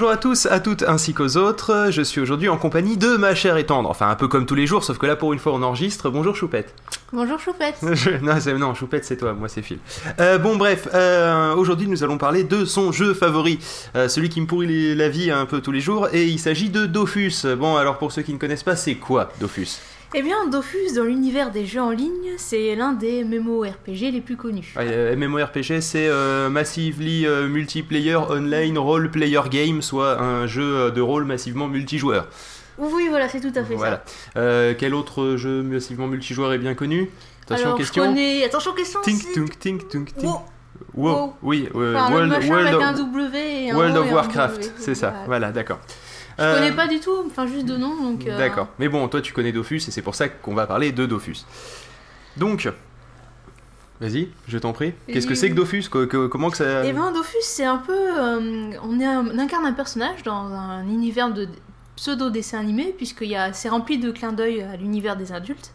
bonjour à tous, à toutes ainsi qu'aux autres. Je suis aujourd'hui en compagnie de ma chère et tendre. Enfin, un peu comme tous les jours, sauf que là, pour une fois, on enregistre. Bonjour Choupette. Bonjour Choupette. Je- non, non, Choupette, c'est toi, moi, c'est Phil. Euh, bon, bref, euh, aujourd'hui, nous allons parler de son jeu favori, euh, celui qui me pourrit les- la vie un peu tous les jours, et il s'agit de Dofus. Bon, alors pour ceux qui ne connaissent pas, c'est quoi Dofus? Eh bien, Dofus, dans l'univers des jeux en ligne, c'est l'un des MMORPG les plus connus. Ouais, euh, MMORPG, c'est euh, Massively euh, Multiplayer Online Role Player Game, soit un jeu de rôle massivement multijoueur. Oui, voilà, c'est tout à fait Voilà. Euh, quel autre jeu massivement multijoueur est bien connu? Ça. Attention, Alors, question. je connais... Attention, question Tink tunk tink tunk tink. Wow. Wow. Wow. Oui, euh, Enfin, World, of, W World Warcraft, c'est ça. Voilà. Voilà, d'accord. Je Euh, connais pas du tout, enfin juste de nom, donc... euh, D'accord. Mais bon, toi tu connais Dofus et c'est pour ça qu'on va parler de Dofus. Donc, vas-y, je t'en prie. Qu'est-ce que c'est que Dofus? Co- Comment que ça Eh ben, Dofus, c'est un peu... euh, on, est un- on incarne un personnage dans un univers de pseudo-dessin animé, puisqu'il y a... c'est rempli de clins d'œil à l'univers des adultes.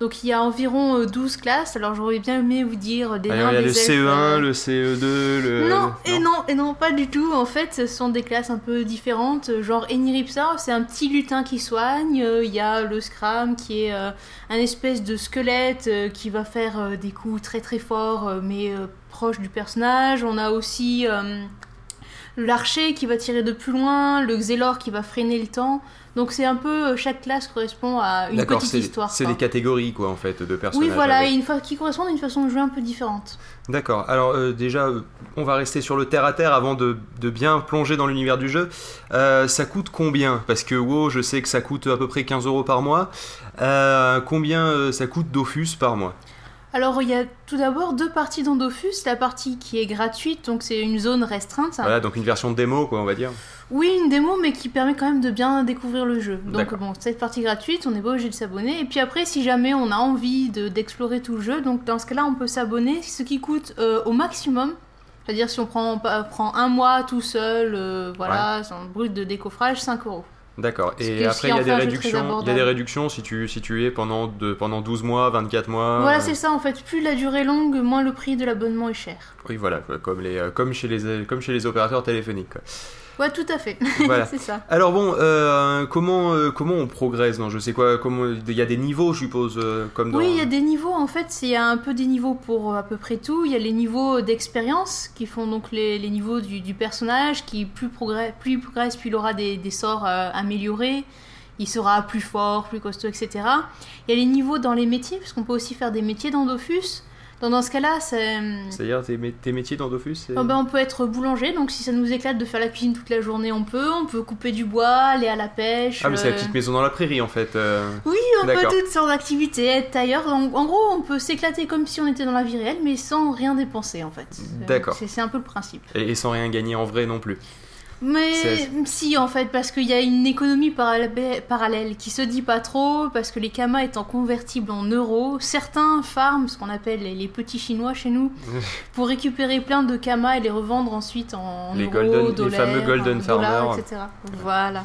Donc il y a environ euh, 12 classes, alors j'aurais bien aimé vous dire des Alors, il y a le elfes, CE1, euh, le CE2, le. Non, et non, et non, pas du tout. En fait, ce sont des classes un peu différentes. Genre Eniripsa, c'est un petit lutin qui soigne. Euh, Il y a le Scram qui est euh, un espèce de squelette euh, qui va faire euh, des coups très très forts, euh, mais euh, proche du personnage. On a aussi euh, l'archer qui va tirer de plus loin, le Xelor qui va freiner le temps. Donc c'est un peu euh, chaque classe correspond à une D'accord, petite histoire. c'est des catégories quoi en fait de personnages. Oui, voilà, avec. et une fa- qui correspondent à une façon de jouer un peu différente. D'accord. Alors euh, déjà, euh, on va rester sur le terre à terre avant de, de bien plonger dans l'univers du jeu. Euh, ça coûte combien? Parce que WoW, je sais que ça coûte à peu près 15 euros par mois. Euh, combien ça coûte Dofus par mois? Alors, il y a tout d'abord deux parties dans Dofus. La partie qui est gratuite, donc c'est une zone restreinte. Voilà, donc une version démo, quoi, on va dire. Oui, une démo, mais qui permet quand même de bien découvrir le jeu. Donc, bon, cette partie gratuite, on n'est pas obligé de s'abonner. Et puis après, si jamais on a envie de- d'explorer tout le jeu, donc dans ce cas-là, on peut s'abonner, ce qui coûte euh, au maximum. C'est-à-dire, si on prend, prend un mois tout seul, euh, voilà, sans brut de décoffrage, 5 euros. D'accord. Et après, il y a des réductions. Il y a des réductions si tu, si tu es pendant, de, pendant 12 mois, 24 mois. Voilà, euh, c'est ça en fait. Plus la durée est longue, moins le prix de l'abonnement est cher. Oui, voilà, comme, les, euh, comme, chez les, comme chez les opérateurs téléphoniques. quoi. Ouais, tout à fait. Voilà. c'est ça. Alors bon, euh, comment, euh, comment on progresse dans je sais quoi comment, Il y a des niveaux, je suppose, euh, comme dans... Oui, il y a des niveaux en fait, il y a un peu des niveaux pour à peu près tout. Il y a les niveaux d'expérience qui font donc les, les niveaux du, du personnage qui plus progresse, plus il progresse, plus il aura des, des sorts améliorés. Il sera plus fort, plus costaud, etc. Il y a les niveaux dans les métiers, parce qu'on peut aussi faire des métiers dans Dofus. Donc dans ce cas-là, c'est... C'est-à-dire tes, mé- tes métiers dans Dofus c'est- Oh ben, on peut être boulanger, donc si ça nous éclate de faire la cuisine toute la journée, on peut. On peut couper du bois, aller à la pêche. Ah, mais c'est la euh, petite maison dans la prairie en fait. euh. Oui, on peut toutes sortes d'activités, être tailleur. En, en gros, on peut s'éclater comme si on était dans la vie réelle, mais sans rien dépenser en fait. Euh, D'accord. C'est c'est un peu le principe. Et, et sans rien gagner en vrai non plus. Mais si, en fait, parce qu'il y a une économie parallè- parallèle qui se dit pas trop, parce que les kamas étant convertibles en euros, certains farment, ce qu'on appelle les, petits chinois chez nous, pour récupérer plein de kamas et les revendre ensuite en Les euros, golden- les fameux golden farmers. etc. Voilà.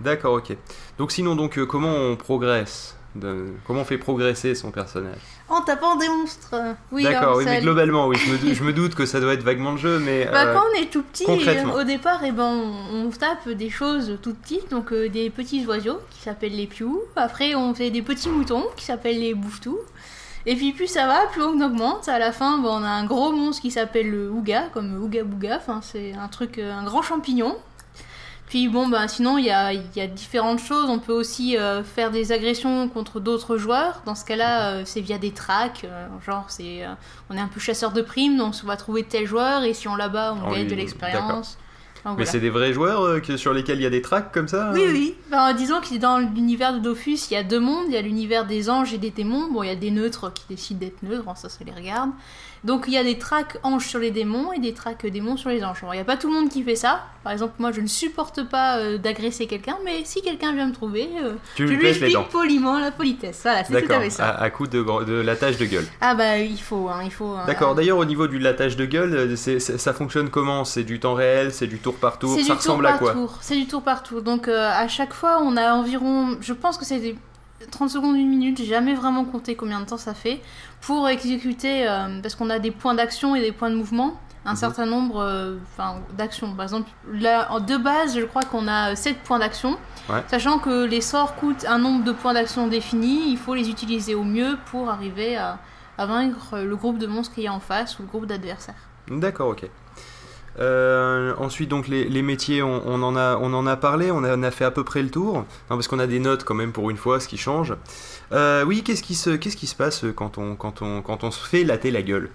D'accord, ok. Donc sinon, donc euh, comment on progresse de- Comment on fait progresser son personnage? En tapant des monstres. Oui, D'accord, oui, mais globalement, oui, je me, doute, je me doute que ça doit être vaguement le jeu, mais... Bah, euh, quand on est tout petit, concrètement. au départ, eh ben, on, on tape des choses toutes petites, donc euh, des petits oiseaux qui s'appellent les pious. Après, on fait des petits moutons qui s'appellent les bouffetous. Et puis plus ça va, plus on augmente. À la fin, bah, on a un gros monstre qui s'appelle le Ouga, comme Ouga Bouga. Enfin, c'est un truc, euh, un grand champignon. Puis bon, bah, sinon, il y a, il y a différentes choses. On peut aussi euh, faire des agressions contre d'autres joueurs. Dans ce cas-là, euh, c'est via des tracks. euh, genre, c'est, on est un peu chasseur de primes, donc on va trouver tel joueur et si on l'abat, on Oh, gagne oui, de l'expérience. Donc, Mais voilà. c'est des vrais joueurs euh, que- sur lesquels il y a des tracks comme ça Oui, euh oui. Ben, disons que dans l'univers de Dofus, il y a deux mondes. Il y a l'univers des anges et des démons. Bon, il y a des neutres qui décident d'être neutres, bon, ça, ça les regarde. Donc, il y a des tracks anges sur les démons et des tracks démons sur les anges. Bon, il n'y a pas tout le monde qui fait ça. Par exemple, moi, je ne supporte pas euh, d'agresser quelqu'un, mais si quelqu'un vient me trouver, euh, Tu je lui explique poliment la politesse. Voilà, c'est tout à fait ça. à, à coup de, de latage de gueule. Ah, bah, il faut, hein, il faut. hein. D'accord, d'ailleurs au niveau du latage de gueule, ça fonctionne comment? C'est du temps réel, c'est du tour par tour, ça ressemble à par quoi tour. C'est du tour par tour. Donc euh, à chaque fois, on a environ, je pense que c'est des 30 secondes, une minute, j'ai jamais vraiment compté combien de temps ça fait, pour exécuter, euh, parce qu'on a des points d'action et des points de mouvement. un Mhm. certain nombre euh, d'actions. Par exemple, là, en- de base, je crois qu'on a 7 points d'action. Ouais. Sachant que les sorts coûtent un nombre de points d'action défini, il faut les utiliser au mieux pour arriver à, à vaincre le groupe de monstres qu'il y a en face ou le groupe d'adversaires. D'accord, ok. Euh, ensuite, donc les, les métiers, on, on en a, on en a parlé, on a, on a fait à peu près le tour, Non, parce qu'on a des notes quand même pour une fois, ce qui change. Euh, oui, qu'est-ce qui se, qu'est-ce qui se passe quand on, quand on, quand on se fait latter la gueule?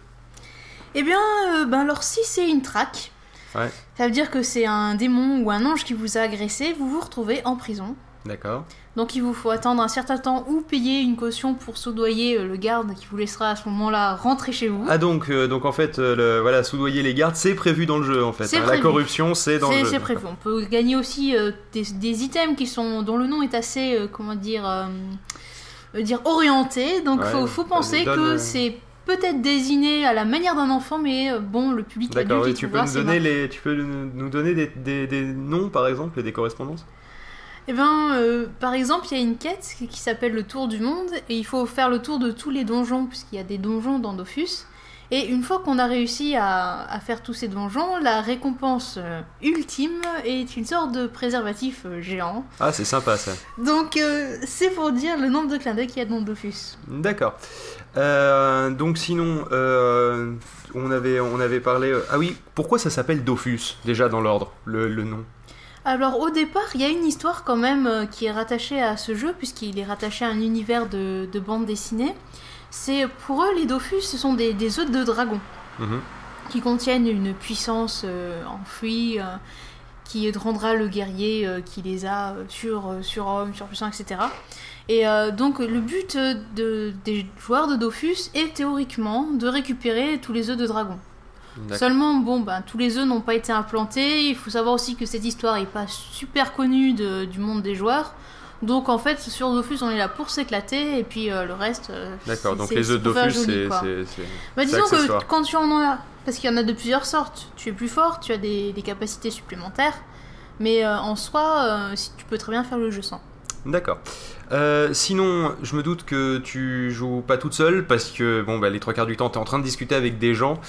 Eh bien, euh, ben alors si c'est une traque, Ouais. ça veut dire que c'est un démon ou un ange qui vous a agressé, vous vous retrouvez en prison. D'accord. Donc il vous faut attendre un certain temps ou payer une caution pour soudoyer euh, le garde qui vous laissera à ce moment-là rentrer chez vous. Ah donc, euh, donc en fait, euh, le, voilà, soudoyer les gardes, c'est prévu dans le jeu en fait. Hein. La corruption, c'est dans le jeu. c'est prévu. On peut gagner aussi euh, des, des items qui sont dont le nom est assez comment dire dire orienté. Donc Ouais, faut, faut penser donne, que c'est peut-être désigné à la manière d'un enfant, mais bon le public D'accord. adulte Et il tu peux nous donner les, tu peux nous nous donner des, des, des noms par exemple et des correspondances? Eh ben, euh, par exemple, il y a une quête qui s'appelle le Tour du Monde, et il faut faire le tour de tous les donjons, puisqu'il y a des donjons dans Dofus. Et une fois qu'on a réussi à, à faire tous ces donjons, la récompense euh, ultime est une sorte de préservatif euh, géant. Ah, c'est sympa ça. Donc, euh, c'est pour dire le nombre de clins d'œil qu'il y a dans Dofus. D'accord. Euh, donc sinon, euh, on, avait, on avait parlé... Ah oui, pourquoi ça s'appelle Dofus, déjà dans l'ordre, le, le nom? Alors au départ, il y a une histoire quand même euh, qui est rattachée à ce jeu, puisqu'il est rattaché à un univers de, de bande dessinée. C'est pour eux, les Dofus, ce sont des, des œufs de dragon. Mhm. qui contiennent une puissance euh, enfouie euh, qui rendra le guerrier euh, qui les a sur, surhomme, surpuissant, etc. Et donc le but de, des joueurs de Dofus est théoriquement de récupérer tous les œufs de dragon. Seulement, bon, ben, tous les œufs n'ont pas été implantés. Il faut savoir aussi que cette histoire n'est pas super connue de- du monde des joueurs. Donc en fait, sur Dofus, on est là pour s'éclater, et puis euh, le reste. euh, D'accord, donc les œufs de Dofus, c'est... Bah, disons que quand tu en as, parce qu'il y en a de plusieurs sortes, tu es plus fort, tu as des, des capacités supplémentaires, mais euh, en soi, euh, si tu peux très bien faire le jeu sans. D'accord. Euh, sinon, je me doute que tu joues pas toute seule parce que bon, bah, les trois quarts du temps, tu es en train de discuter avec des gens.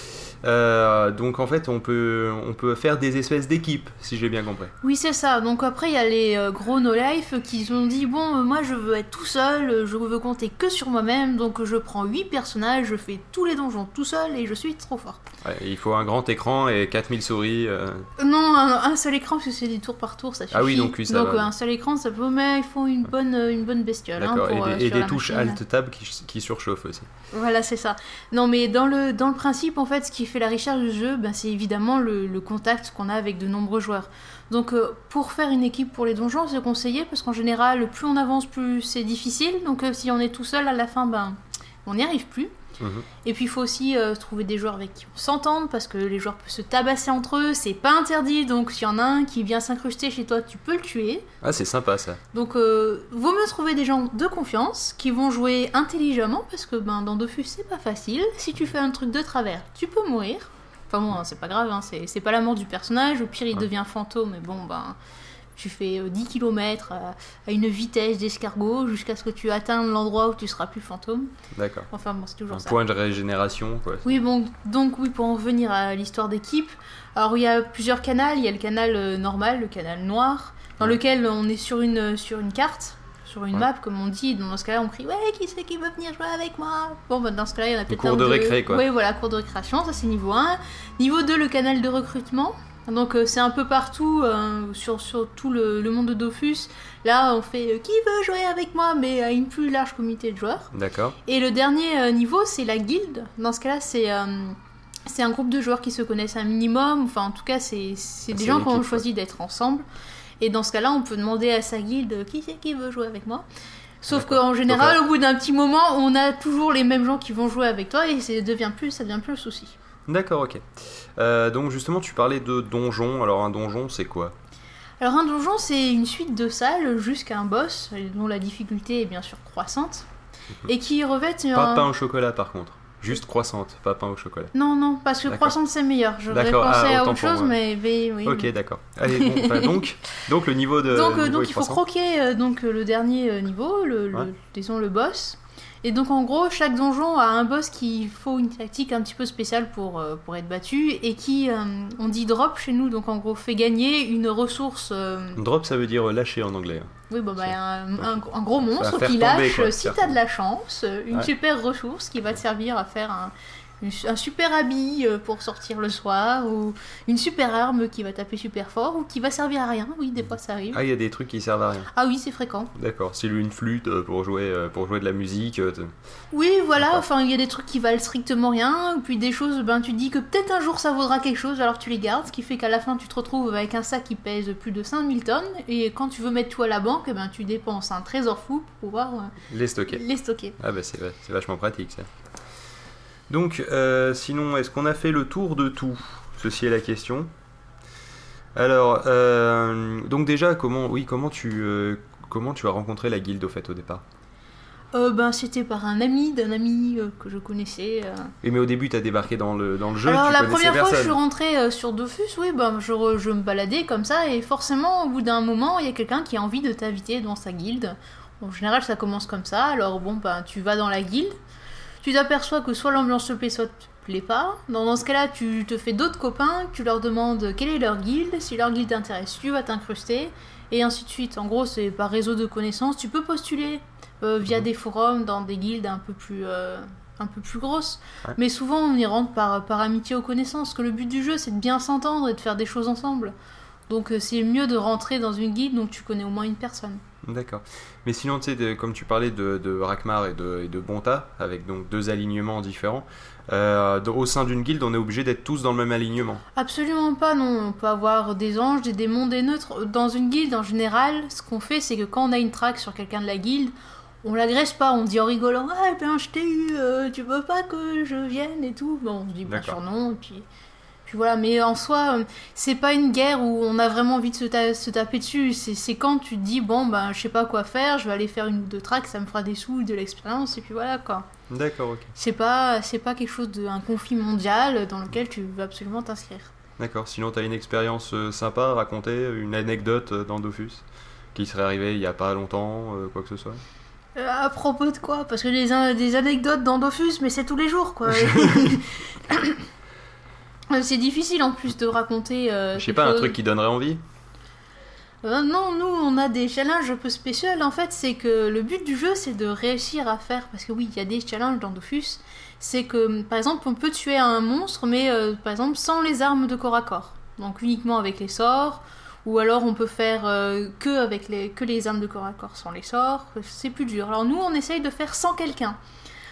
Euh, donc en fait, on peut, on peut faire des espèces d'équipes, si j'ai bien compris. Oui, c'est ça. Donc après, il y a les euh, gros no life qui ont dit bon, euh, moi je veux être tout seul, euh, je veux compter que sur moi-même, donc je prends 8 personnages, je fais tous les donjons tout seul et je suis trop fort. Ouais, il faut un grand écran et 4000 souris. Non, un, un seul écran, parce que c'est des tours par tour, ça suffit. Ah oui, donc ça va. euh, un seul écran, ça peut, mais il faut une bonne, une bonne bestiole. hein, pour, et des, et touches alt-tab qui, qui surchauffent aussi. Voilà, c'est ça. Non, mais dans le, dans le principe, en fait, ce qui fait la richesse du jeu, ben, c'est évidemment le, contact qu'on a avec de nombreux joueurs. Donc, euh, pour faire une équipe pour les donjons, c'est conseillé, parce qu'en général, plus on avance, plus c'est difficile. Donc, euh, si on est tout seul à la fin, ben, on n'y arrive plus. Mhm. Et puis, il faut aussi euh, trouver des joueurs avec qui on s'entende, parce que les joueurs peuvent se tabasser entre eux, c'est pas interdit. Donc, s'il y en a un qui vient s'incruster chez toi, tu peux le tuer. Ah, c'est sympa ça. Donc, euh, vaut mieux trouver des gens de confiance qui vont jouer intelligemment parce que ben, dans Dofus, c'est pas facile. Si tu fais un truc de travers, tu peux mourir. Enfin bon, hein, c'est pas grave, hein, c'est c'est pas la mort du personnage. Au pire, il Ouais. devient fantôme, mais bon, ben. Tu fais euh, 10 km à, à une vitesse d'escargot jusqu'à ce que tu atteignes l'endroit où tu seras plus fantôme. D'accord. Enfin bon, c'est toujours Un ça. point de régénération, quoi. Oui, bon, donc oui, pour en revenir à l'histoire d'équipe, alors il y a plusieurs canaux. Il y a le canal euh, normal, le canal noir, dans Ouais. lequel on est sur une, sur une carte, sur une Ouais. map, comme on dit. Dans ce cas-là, on crie Ouais, qui c'est qui veut venir jouer avec moi? Bon, bah, dans ce cas-là, il y en a peut-être cours un de récré, quoi. Oui, voilà, cours de récréation, ça c'est niveau 1. Niveau 2, le canal de recrutement. Donc euh, c'est un peu partout euh, sur, sur tout le, le monde de Dofus. Là, on fait euh, qui veut jouer avec moi, mais à une plus large communauté de joueurs. D'accord. Et le dernier niveau, c'est la guilde. Dans ce cas-là, c'est c'est un groupe de joueurs qui se connaissent un minimum. Enfin, en tout cas, c'est Ah, des gens qui ont choisi d'être ensemble. Et dans ce cas-là, on peut demander à sa guilde qui c'est qui veut jouer avec moi? Sauf qu'en général, au bout d'un petit moment, on a toujours les mêmes gens qui vont jouer avec toi et ça devient plus, ça devient plus le souci. D'accord, ok. Euh, donc justement, tu parlais de donjon. Alors un donjon, c'est quoi? Alors un donjon, c'est une suite de salles jusqu'à un boss, dont la difficulté est bien sûr croissante, Mhm. et qui revêtent un... Pas pain au chocolat, par contre. Juste croissante, pas pain au chocolat. Non, non, parce que croissante c'est meilleur. J'aurais D'accord, pensé ah, à autre chose, mais, mais oui. ok, mais- d'accord. Allez, bon, donc, donc le niveau de. donc, euh, niveau donc il faut croquer euh, donc, le dernier niveau, le, le- disons le boss. Et donc en gros, chaque donjon a un boss qui faut une tactique un petit peu spéciale pour, euh, pour être battu et qui, euh, on dit drop chez nous, donc en gros fait gagner une ressource. euh, Drop, ça veut dire lâcher en anglais. hein. oui, bon, bah, un, ok. un- un gros monstre qui tomber, lâche, quoi, si t'as de la chance, une Ouais. super ressource qui va te servir à faire un, un super habit euh, pour sortir le soir, ou une super arme qui va taper super fort, ou qui va servir à rien. Oui, des fois ça arrive. Ah, il y a des trucs qui servent à rien. Ah oui, c'est fréquent. D'accord. C'est une flûte euh, pour jouer, euh, pour jouer de la musique. Oui, voilà, enfin, il y a des trucs qui valent strictement rien, ou puis des choses, ben, tu dis que peut-être un jour ça vaudra quelque chose, alors tu les gardes, ce qui fait qu'à la fin tu te retrouves avec un sac qui pèse plus de 5000 tonnes, et quand tu veux mettre tout à la banque, eh ben, tu dépenses un trésor fou pour pouvoir les stocker. les stocker. Ah bah c'est vachement pratique ça. Donc euh, sinon, est-ce qu'on a fait le tour de tout? Ceci est la question. Alors, euh, donc déjà, comment, oui, comment tu, euh, comment tu as rencontré la guilde au fait au départ? Ben, c'était par un ami d'un ami que je connaissais. Oui, mais au début, t'as débarqué dans le, dans le jeu, Alors tu la première fois que je suis rentrée sur Dofus, oui, ben, je, re- je me baladais comme ça et forcément au bout d'un moment il y a quelqu'un qui a envie de t'inviter dans sa guilde. En général ça commence comme ça, alors bon ben tu vas dans la guilde, tu t'aperçois que soit l'ambiance te plaît soit te plaît pas. Dans, dans ce cas-là tu te fais d'autres copains, tu leur demandes quelle est leur guilde, si leur guilde t'intéresse tu vas t'incruster et ainsi de suite. En gros c'est par réseau de connaissances, tu peux postuler euh, via Mhm. des forums dans des guildes un peu plus... euh, un peu plus grosses. Ouais. Mais souvent, on y rentre par, par amitié ou connaissance. Que le but du jeu, c'est de bien s'entendre et de faire des choses ensemble. Donc, euh, c'est mieux de rentrer dans une guilde dont tu connais au moins une personne. D'accord. Mais sinon, tu sais, comme tu parlais de, de Rakmar et de, et de Bonta, avec donc deux alignements différents, euh, au sein d'une guilde, on est obligé d'être tous dans le même alignement. Absolument pas, non. On peut avoir des anges, des démons, des neutres. Dans une guilde, en général, ce qu'on fait, c'est que quand on a une traque sur quelqu'un de la guilde, on l'agresse pas, on dit en rigolant Ah, ben je t'ai eu, euh, tu veux pas que je vienne et tout? Bon, on se dit bien sûr non, et puis. Puis voilà, mais en soi, euh, c'est pas une guerre où on a vraiment envie de se, ta- se taper dessus. C'est quand tu te dis, bon, ben, je sais pas quoi faire, je vais aller faire une ou deux tracks, ça me fera des sous, de l'expérience, et puis voilà, quoi. D'accord, ok. C'est pas, c'est pas quelque chose de, un conflit mondial dans lequel tu veux absolument t'inscrire. D'accord. Sinon, t'as une expérience euh, sympa à raconter, une anecdote euh, dans Dofus qui serait arrivée il y a pas longtemps, quoi que ce soit? À propos de quoi? Parce que les, des anecdotes dans Dofus, mais c'est tous les jours, quoi. Euh, c'est difficile en plus de raconter. euh, Je sais pas, un truc qui donnerait envie Euh, non, nous on a des challenges un peu spéciaux. En fait, c'est que le but du jeu c'est de réussir à faire. Parce que oui, il y a des challenges dans Dofus. C'est que par exemple, on peut tuer un monstre, mais euh, par exemple sans les armes de corps à corps. Donc uniquement avec les sorts. Ou alors on peut faire que avec les, que les armes de corps à corps sans les sorts. C'est plus dur. Alors nous on essaye de faire sans quelqu'un.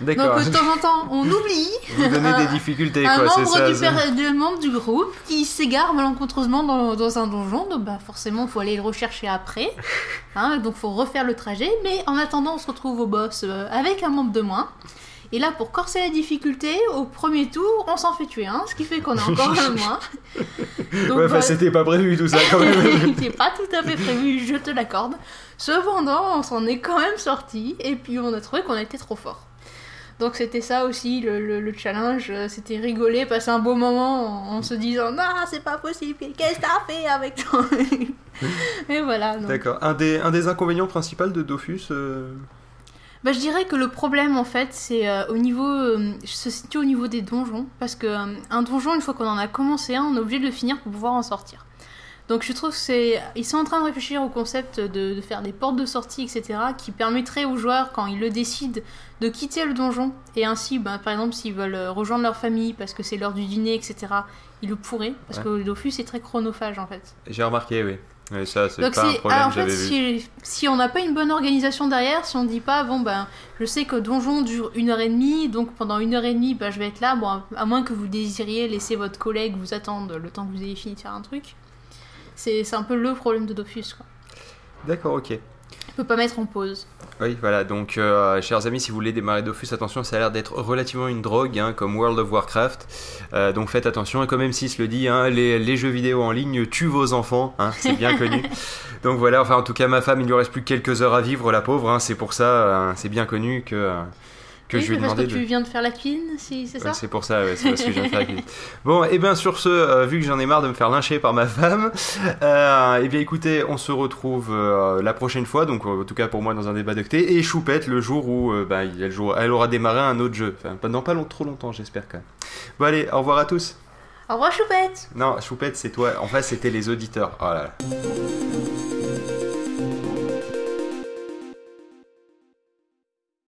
Donc de temps en temps on oublie. Vous donnez des un- difficultés, un quoi, c'est membre, ça. du ça. per- de membre du groupe qui s'égare malencontreusement dans, dans un donjon, donc bah forcément faut aller le rechercher après, hein, donc faut refaire le trajet, mais en attendant on se retrouve au boss euh, avec un membre de moins. Et là, pour corser la difficulté, au premier tour, on s'en fait tuer un, ce qui fait qu'on a encore un de moins. Donc, Ouais, enfin, bah, c'était pas prévu tout ça quand même. c'est pas tout à fait prévu, je te l'accorde. Cependant, on s'en est quand même sorti, et puis on a trouvé qu'on était trop fort. Donc c'était ça aussi le, le- le challenge, euh, c'était rigoler, passer un beau moment en, en se disant non c'est pas possible, qu'est-ce que t'as fait avec toi Et voilà. D'accord. Un des, un des inconvénients principaux de Dofus, euh, Bah, je dirais que le problème en fait c'est euh, au niveau, euh, se situe au niveau des donjons, parce que un donjon une fois qu'on en a commencé un, on est obligé de le finir pour pouvoir en sortir. Donc je trouve que c'est, ils sont en train de réfléchir au concept de, de faire des portes de sortie, etc., qui permettraient aux joueurs quand ils le décident de quitter le donjon et ainsi, bah, par exemple, s'ils veulent euh, rejoindre leur famille parce que c'est l'heure du dîner, etc., ils le pourraient parce Ouais. que le Dofus est très chronophage en fait. j'ai remarqué, oui. Ça, c'est Donc pas un problème, en fait, si, si on n'a pas une bonne organisation derrière, si on dit pas, bon ben, je sais que donjon dure une heure et demie, donc pendant une heure et demie, ben, je vais être là, bon, à moins que vous désiriez laisser votre collègue vous attendre le temps que vous ayez fini de faire un truc. C'est un peu le problème de Dofus, quoi. D'accord, ok. On peut pas mettre en pause. Oui, voilà, donc, euh, chers amis, si vous voulez démarrer Dofus, attention, ça a l'air d'être relativement une drogue, hein, comme World of Warcraft. Euh, donc faites attention, et comme M6 le dit, hein, les, les jeux vidéo en ligne tuent vos enfants, hein, c'est bien connu. Donc voilà, enfin, en tout cas, ma femme, il lui reste plus que quelques heures à vivre, la pauvre, c'est pour ça, euh, c'est bien connu que, euh, que Oui, je lui ai parce demandé que de... tu viens de faire la cuisine, si, c'est Ouais, ça c'est pour ça, ouais, c'est parce que je viens de faire la cuisine. Bon, et bien sur ce, euh, vu que j'en ai marre de me faire lyncher par ma femme, euh, et bien écoutez, on se retrouve euh, la prochaine fois, donc en tout cas pour moi dans un débat d'acté, et Choupette le jour où bah, elle, jouera- elle aura démarré un autre jeu. Enfin, pas- dans pas long- trop longtemps, j'espère quand même. Bon, allez, au revoir à tous. Au revoir, Choupette Non, Choupette, c'est toi. En fait, c'était les auditeurs. Oh là là.